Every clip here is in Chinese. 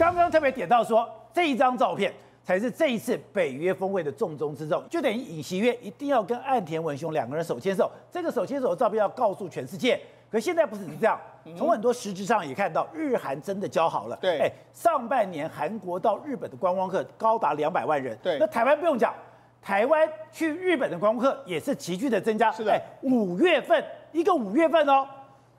刚刚特别点到说，这一张照片才是这一次北约峰会的重中之重，就等于尹锡悦一定要跟岸田文雄两个人手牵手，这个手牵手的照片要告诉全世界。可是现在不只是这样，从很多实质上也看到，日韩真的交好了。对，哎，上半年韩国到日本的观光客高达两百万人。对，那台湾不用讲，台湾去日本的观光客也是急剧的增加。是的，哎，五月份一个五月份哦。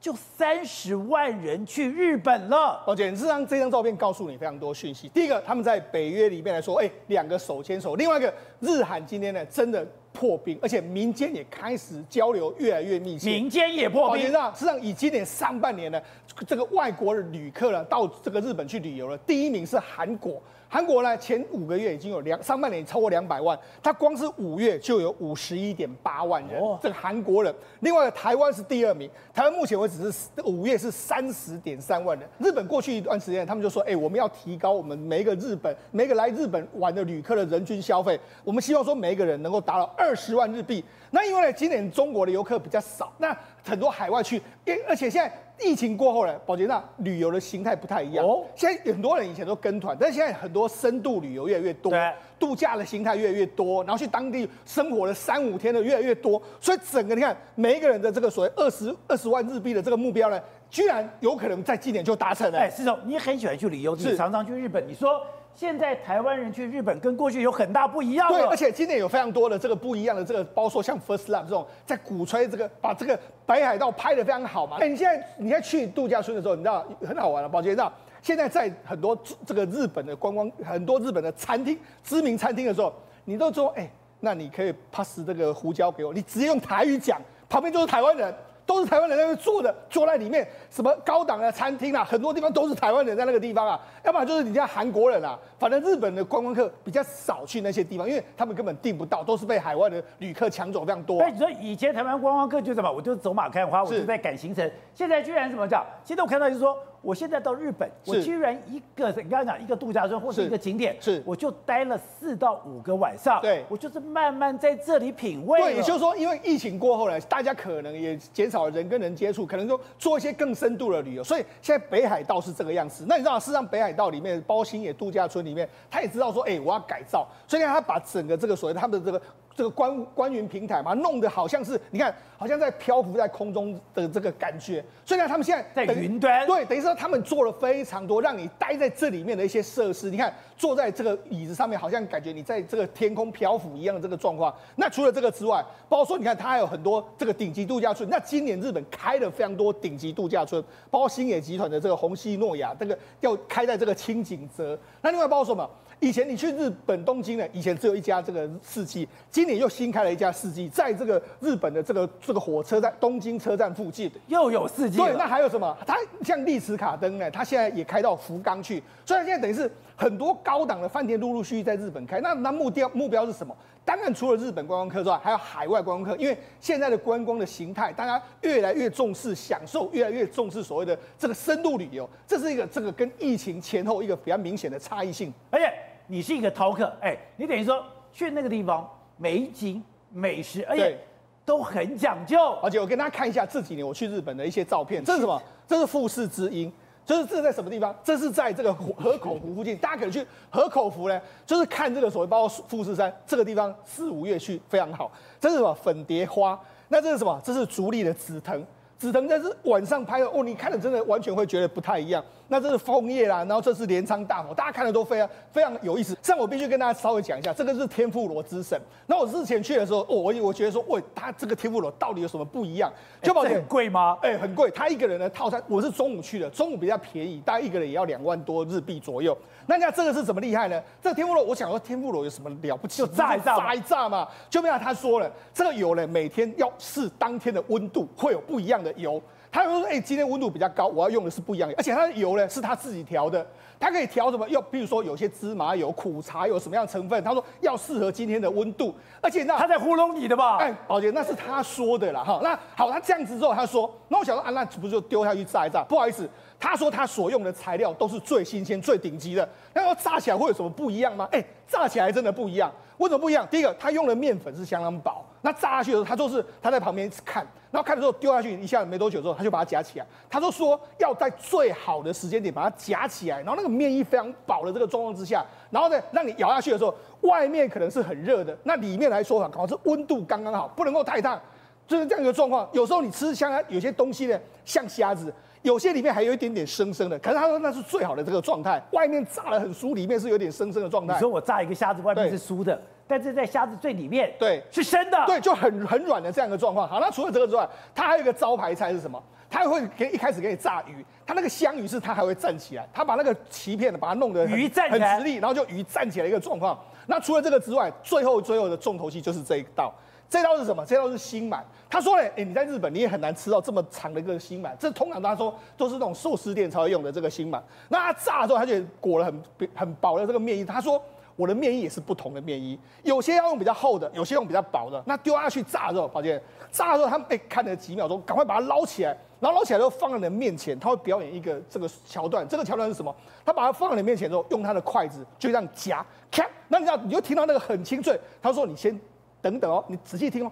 就三十万人去日本了。宝杰，这张这张照片告诉你非常多讯息。第一个，他们在北约里面来说，哎，两个手牵手。另外一个，日韩今天呢，真的破冰，而且民间也开始交流越来越密切。民间也破冰。实际上以今年上半年呢，这个外国的旅客呢，到这个日本去旅游了，第一名是韩国。韩国呢，前五个月已经有两上半年超过两百万，它光是五月就有五十一点八万人，哦、这个韩国人。另外，台湾是第二名，台湾目前为止是五月是三十点三万人。日本过去一段时间，他们就说，哎，我们要提高我们每一个日本每一个来日本玩的旅客的人均消费，我们希望说每一个人能够达到二十万日币。那因为呢，今年中国的游客比较少，那很多海外去，因而且现在。疫情过后呢，宝洁那旅游的形态不太一样。哦，现在很多人以前都跟团，但是现在很多深度旅游越来越多，度假的形态越来越多，然后去当地生活了三五天的越来越多，所以整个你看每一个人的这个所谓二十二十万日币的这个目标呢，居然有可能在今年就达成了。哎，石总，你很喜欢去旅游，你常常去日本，你说。现在台湾人去日本跟过去有很大不一样。对，而且今年有非常多的这个不一样的这个，包括像 First Love 这种在鼓吹这个，把这个北海道拍得非常好嘛。哎，你现在你在去度假村的时候，你知道很好玩了，宝杰知道，现在在很多这个日本的观光，很多日本的餐厅，知名餐厅的时候，你都说，哎，那你可以 pass 这个胡椒给我，你直接用台语讲，旁边就是台湾人。都是台湾人在那边坐的，坐在里面，什么高档的餐厅啊，很多地方都是台湾人在那个地方啊，要不然就是你家韩国人啊，反正日本的观光客比较少去那些地方，因为他们根本订不到，都是被海外的旅客抢走非常多。所以你说以前台湾观光客就什么，我就走马看花，我就在赶行程，现在居然怎么讲？现在我看到就是说。我现在到日本，我居然一个你刚刚讲一个度假村或者一个景点，是我就待了四到五个晚上，对，我就是慢慢在这里品味。对，也就是说，因为疫情过后呢，大家可能也减少了人跟人接触，可能就做一些更深度的旅游，所以现在北海道是这个样子。那你知道，事实上北海道里面包新野度假村里面，他也知道说，哎，我要改造，所以呢，他把整个这个所谓他们的这个。这个官官云平台嘛，弄得好像是你看，好像在漂浮在空中的这个感觉。所以呢，他们现在在云端，对，等于说他们做了非常多，让你待在这里面的一些设施。你看，坐在这个椅子上面，好像感觉你在这个天空漂浮一样的这个状况。那除了这个之外，包括说你看，它还有很多这个顶级度假村。那今年日本开了非常多顶级度假村，包括星野集团的这个红西诺亚，这个要开在这个青井泽。那另外包括什么？以前你去日本东京呢，以前只有一家这个四季，今年又新开了一家四季，在这个日本的这个这个火车站东京车站附近又有四季。对，那还有什么？它像丽池卡登呢，它现在也开到福冈去，所以现在等于是很多高档的饭店陆陆续续在日本开。那那目标目标是什么？当然除了日本观光客之外，还有海外观光客，因为现在的观光的形态，大家越来越重视享受，越来越重视所谓的这个深度旅游，这是一个这个跟疫情前后一个比较明显的差异性，而且。你是一个饕客，哎，你等于说去那个地方，美景、美食，而且都很讲究。而且我跟大家看一下这几年我去日本的一些照片，这是什么？这是富士之音，就是这在什么地方？这是在这个河口湖附近。大家可能去河口湖呢，就是看这个所谓包括富士山这个地方，四五月去非常好。这是什么？粉蝶花。那这是什么？这是竹立的紫藤。紫藤在是晚上拍的哦，你看了真的完全会觉得不太一样。那这是枫叶啦，然后这是镰仓大佛，大家看的都非常非常有意思。像我必须跟大家稍微讲一下，这个是天妇罗之神。那我之前去的时候，哦，我我觉得说，喂，它这个天妇罗到底有什么不一样？就很贵吗？哎，很贵。他一个人的套餐，我是中午去的，中午比较便宜，大概一个人也要两万多日币左右。那你看这个是怎么厉害呢？这个天妇罗，我想说天妇罗有什么了不起？就炸一炸，炸一炸嘛。就没有他说了，这个油呢，每天要试当天的温度，会有不一样的油。他说：“哎、欸，今天温度比较高，我要用的是不一样的，而且它的油呢是他自己调的，他可以调什么？又比如说有些芝麻油、苦茶油什么样成分？他说要适合今天的温度，而且那他在糊弄你的吧？哎，宝杰，那是他说的啦哈。那好，他这样子之后，他说，那我想说啊，那不是就丢下去炸一炸？不好意思，他说他所用的材料都是最新鲜、最顶级的。那要炸起来会有什么不一样吗？哎、欸，炸起来真的不一样。为什么不一样？第一个，它用的面粉是相当薄，那炸下去的时候，他就是他在旁边看，然后看的时候丢下去一下没多久之后，他就把它夹起来。他就说要在最好的时间点把它夹起来，然后那个面衣非常薄的这个状况之下，然后呢，让你咬下去的时候，外面可能是很热的，那里面来说啊，可能是温度刚刚好，不能够太烫，就是这样一个状况。有时候你吃像有些东西呢，像虾子。有些里面还有一点点生生的，可是他说那是最好的这个状态，外面炸得很酥，里面是有点生生的状态。你说我炸一个虾子，外面是酥的，但是在虾子最里面，对，是生的，对，就很很软的这样一个状况。好，那除了这个之外，它还有一个招牌菜是什么？它还会给一开始给你炸鱼，它那个香鱼是它还会站起来，它把那个鳍片把它弄得鱼站很直立，然后就鱼站起来一个状况。那除了这个之外，最后最后的重头戏就是这一道。这道是什么？这道是心鳗。他说嘞，哎，你在日本你也很难吃到这么长的一个心鳗。这通常他说都是那种寿司店才会用的这个心鳗。那他炸的时候，他就裹了很很薄的这个面衣。他说我的面衣也是不同的面衣，有些要用比较厚的，有些用比较薄的。那丢下去炸的时候，宝杰炸的时候，他们哎看了几秒钟，赶快把它捞起来，然后捞起来之后放在你的面前，他会表演一个这个桥段。这个桥段是什么？他把它放在你面前之后，用他的筷子就这样夹，咔，那你知道你就听到那个很清脆。他说你先。等等哦，你仔细听哦，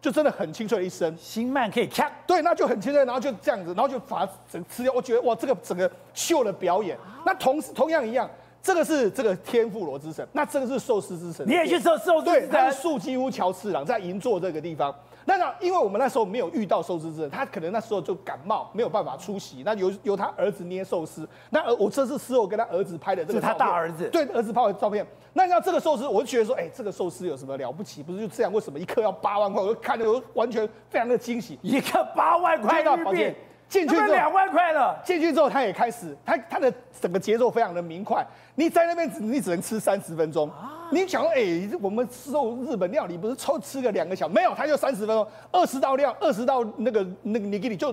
就真的很清脆的一声，心慢可以咔，对，那就很清脆，然后就这样子，然后就把它整吃掉。我觉得哇，这个整个秀的表演，那同同样一样，这个是这个天妇罗之神，那这个是寿司之神，你也去寿寿司？对，它是素几屋桥次郎在银座这个地方。那那因为我们那时候没有遇到寿司之人，他可能那时候就感冒，没有办法出席。那由由他儿子捏寿司，那儿我这次事后跟他儿子拍的这个照片，是他大儿子，对，儿子拍的照片。那要这个寿司，我就觉得说，哎、欸，这个寿司有什么了不起？不是就这样？为什么一克要八万块？我就看着我完全非常的惊喜，一克八万块日币，进去之后两万块了。进去之后，他也开始，他他的整个节奏非常的明快。你在那边，你只能吃三十分钟。你想说，哎、欸，我们吃日本料理不是抽吃个两个小时？没有，他就三十分钟，二十道料，二十道那个那个，你给你就。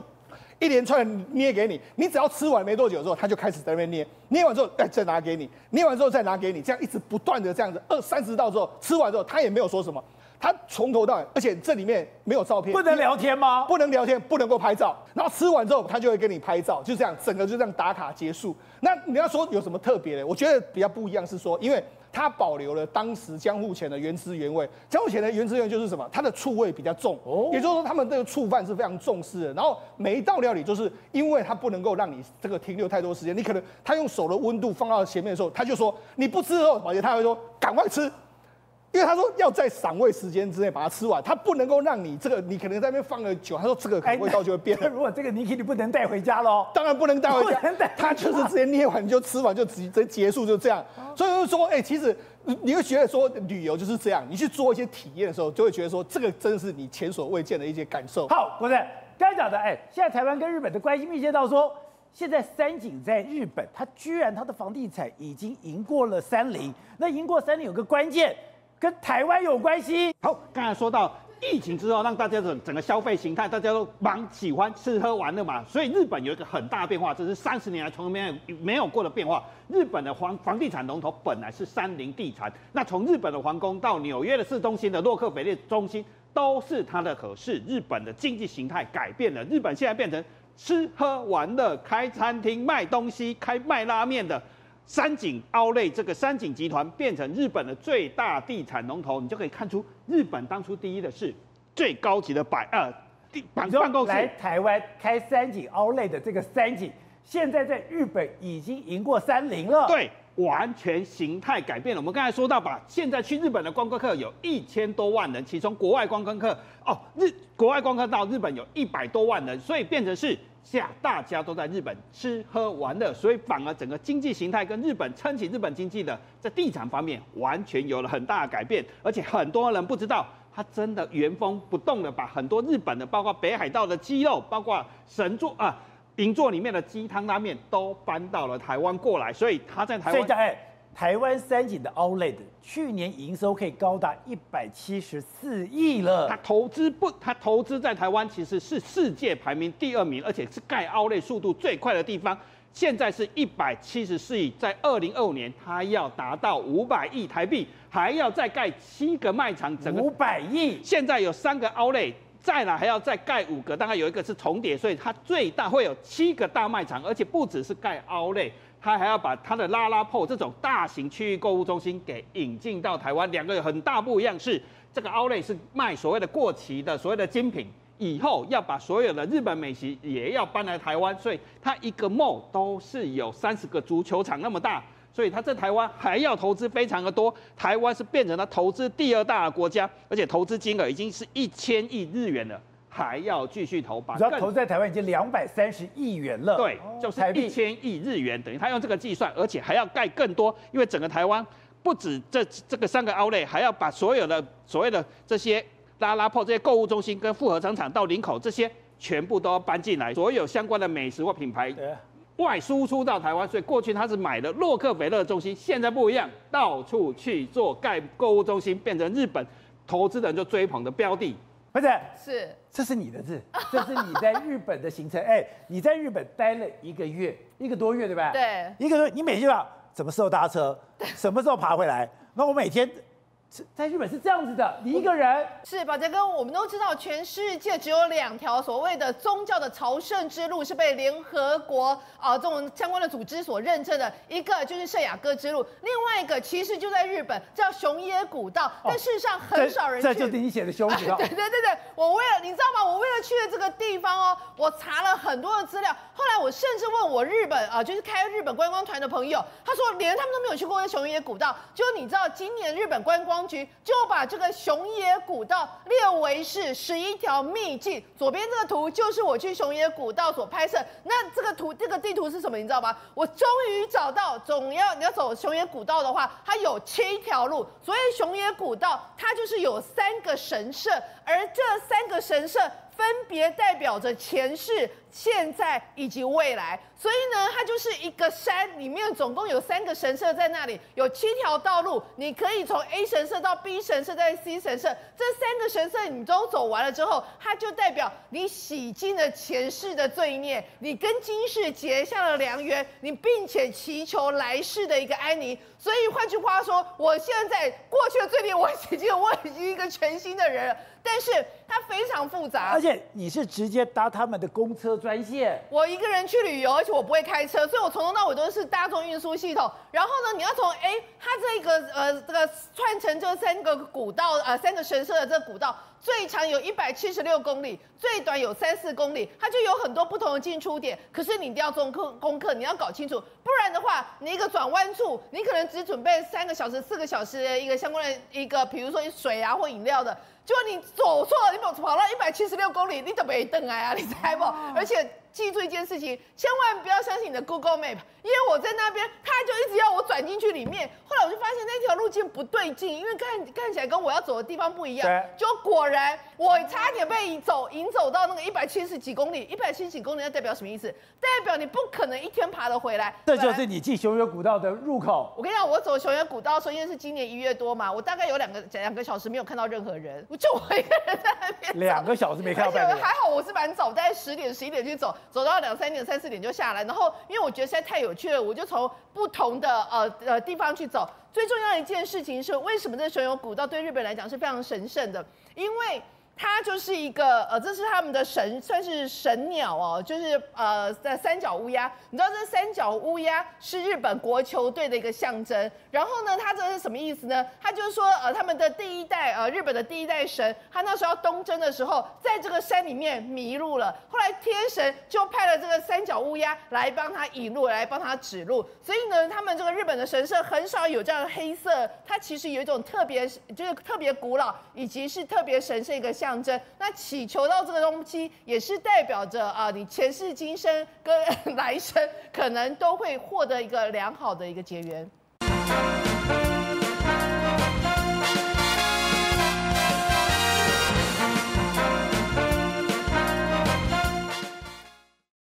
一连串捏给你，你只要吃完没多久之后，他就开始在那边捏，捏完之后，再，再拿给你，捏完之后再拿给你，这样一直不断的这样子，二三十道之后，吃完之后，他也没有说什么，他从头到尾，而且这里面没有照片，不能聊天吗？不能聊天，不能够拍照，然后吃完之后，他就会跟你拍照，就这样，整个就这样打卡结束。那你要说有什么特别的？我觉得比较不一样是说，因为。它保留了当时江户前的原汁原味。江户前的原汁原味就是什么？它的醋味比较重，哦，也就是说他们这个醋饭是非常重视的。然后每一道料理就是因为它不能够让你这个停留太多时间，你可能他用手的温度放到前面的时候，他就说你不吃后，而且他会说赶快吃。因为他说要在赏味时间之内把它吃完，他不能够让你这个你可能在那边放了久，他说这个味道就会变。那 如果这个尼基你不能带回家喽？当然不能带回家，他就是直接捏完就吃完就直接结束就这样。所以就是说，哎，其实你会觉得说旅游就是这样，你去做一些体验的时候，就会觉得说这个真的是你前所未见的一些感受。好，国正刚才讲的，哎，现在台湾跟日本的关系密切到说，现在三井在日本，它居然它的房地产已经赢过了三菱。那赢过三菱有个关键。跟台湾有关系。好，刚才说到疫情之后，让大家整整个消费形态，大家都蛮喜欢吃喝玩乐嘛。所以日本有一个很大的变化，这是三十年来从来没有没有过的变化。日本的房房地产龙头本来是三菱地产，那从日本的皇宫到纽约的市中心的洛克菲勒中心，都是它的。可是日本的经济形态改变了，日本现在变成吃喝玩乐、开餐厅、卖东西、开卖拉面的。三井奥莱这个三井集团变成日本的最大地产龙头，你就可以看出日本当初第一的是最高级的百呃地办公室。来台湾开三井奥莱的这个三井，现在在日本已经赢过三菱了。对，完全形态改变了。我们刚才说到吧，现在去日本的观光客有一千多万人，其中国外观光客哦，日国外观光客到日本有一百多万人，所以变成是。下大家都在日本吃喝玩乐，所以反而整个经济形态跟日本撑起日本经济的，在地产方面完全有了很大的改变，而且很多人不知道，他真的原封不动的把很多日本的，包括北海道的鸡肉，包括神作啊银座里面的鸡汤拉面，都搬到了台湾过来，所以他在台湾。台湾三井的 Outlet 去年营收可以高达一百七十四亿了。他投资不，他投资在台湾其实是世界排名第二名，而且是盖 Outlet 速度最快的地方。现在是一百七十四亿，在二零二五年，他要达到五百亿台币，还要再盖七个卖场，整个五百亿。现在有三个 Outlet，再来还要再盖五个，大概有一个是重叠，所以它最大会有七个大卖场，而且不只是盖 Outlet。他还要把它的拉拉铺这种大型区域购物中心给引进到台湾。两个有很大不一样是，这个 Outlet 是卖所谓的过期的所谓的精品，以后要把所有的日本美食也要搬来台湾，所以它一个 mall 都是有三十个足球场那么大。所以他在台湾还要投资非常的多，台湾是变成了投资第二大的国家，而且投资金额已经是一千亿日元了，还要继续投。主要投资在台湾已经两百三十亿元了。对，就是一千亿日元，等于他用这个计算，而且还要盖更多，因为整个台湾不止这这个三个 Outlet，还要把所有的所谓的这些拉拉破、这些购物中心跟复合商场到林口这些全部都要搬进来，所有相关的美食或品牌。外输出到台湾，所以过去他是买了洛克菲勒中心，现在不一样，到处去做盖购物中心，变成日本投资人就追捧的标的。不是，是，这是你的字，这是你在日本的行程。哎，你在日本待了一个月，一个多月，对吧？对，一个多月，你每天要什么时候搭车，什么时候爬回来？那我每天。在日本是这样子的，你一个人是宝杰哥，我们都知道，全世界只有两条所谓的宗教的朝圣之路是被联合国啊这种相关的组织所认证的，一个就是圣雅各之路，另外一个其实就在日本叫熊野古道，但事实上很少人去。这，这就是你写的熊野古道。对对对对，我为了你知道吗？我为了去的这个地方哦，我查了很多的资料，后来我甚至问我日本啊，就是开日本观光团的朋友，他说连他们都没有去过熊野古道，就你知道今年日本观光局就把这个熊野古道列为是十一条秘境。左边这个图就是我去熊野古道所拍摄。那这个图，这个地图是什么？你知道吗？我终于找到，总要你要走熊野古道的话，它有七条路。所以熊野古道它就是有三个神社，而这三个神社分别代表着前世。现在以及未来，所以呢，它就是一个山里面总共有三个神社在那里，有七条道路，你可以从 A 神社到 B 神社再 C 神社，这三个神社你都走完了之后，它就代表你洗净了前世的罪孽，你跟今世结下了良缘，你并且祈求来世的一个安宁。所以换句话说，我现在过去的罪孽我洗净了，我已经一个全新的人了。但是它非常复杂，而且你是直接搭他们的公车专线。我一个人去旅游，而且我不会开车，所以我从头到尾都是大众运输系统。然后呢，你要从哎，它这个呃这个串成这三个古道呃三个神社的这个古道，最长有一百七十六公里，最短有三四公里，它就有很多不同的进出点。可是你一定要做功功课，你要搞清楚，不然的话，你一个转弯处，你可能只准备三个小时、四个小时的一个相关的一个，比如说水啊或饮料的。结果你走错了，你跑跑到一百七十六公里，你都没等来啊，你猜不？而且记住一件事情，千万不要相信你的 Google Map，因为我在那边，他就一直要我转进去里面。后来我就发现那条路径不对劲，因为看看起来跟我要走的地方不一样。就果然我差点被引走，引走到那个一百七十几公里，一百七十几公里，那代表什么意思？代表你不可能一天爬得回来。这就是你进熊野古道的入口。我跟你讲，我走熊野古道的时候，因为是今年一月多嘛，我大概有两个两个小时没有看到任何人。就我一个人在那边，两个小时没看到而且。还好我是蛮早，大概十点、十一点去走，走到两三点、三四点就下来。然后因为我觉得实在太有趣了，我就从不同的呃呃地方去走。最重要一件事情是，为什么这熊野古道对日本来讲是非常神圣的？因为它就是一个呃，这是他们的神，算是神鸟哦，就是呃的三角乌鸦。你知道这三角乌鸦是日本国球队的一个象征。然后呢，它这是什么意思呢？它就是说呃，他们的第一代呃，日本的第一代神，他那时候要东征的时候，在这个山里面迷路了。后来天神就派了这个三角乌鸦来帮他引路，来帮他指路。所以呢，他们这个日本的神社很少有这样黑色，它其实有一种特别，就是特别古老，以及是特别神圣一个象。征，那祈求到这个东西，也是代表着啊，你前世今生跟 来生可能都会获得一个良好的一个结缘。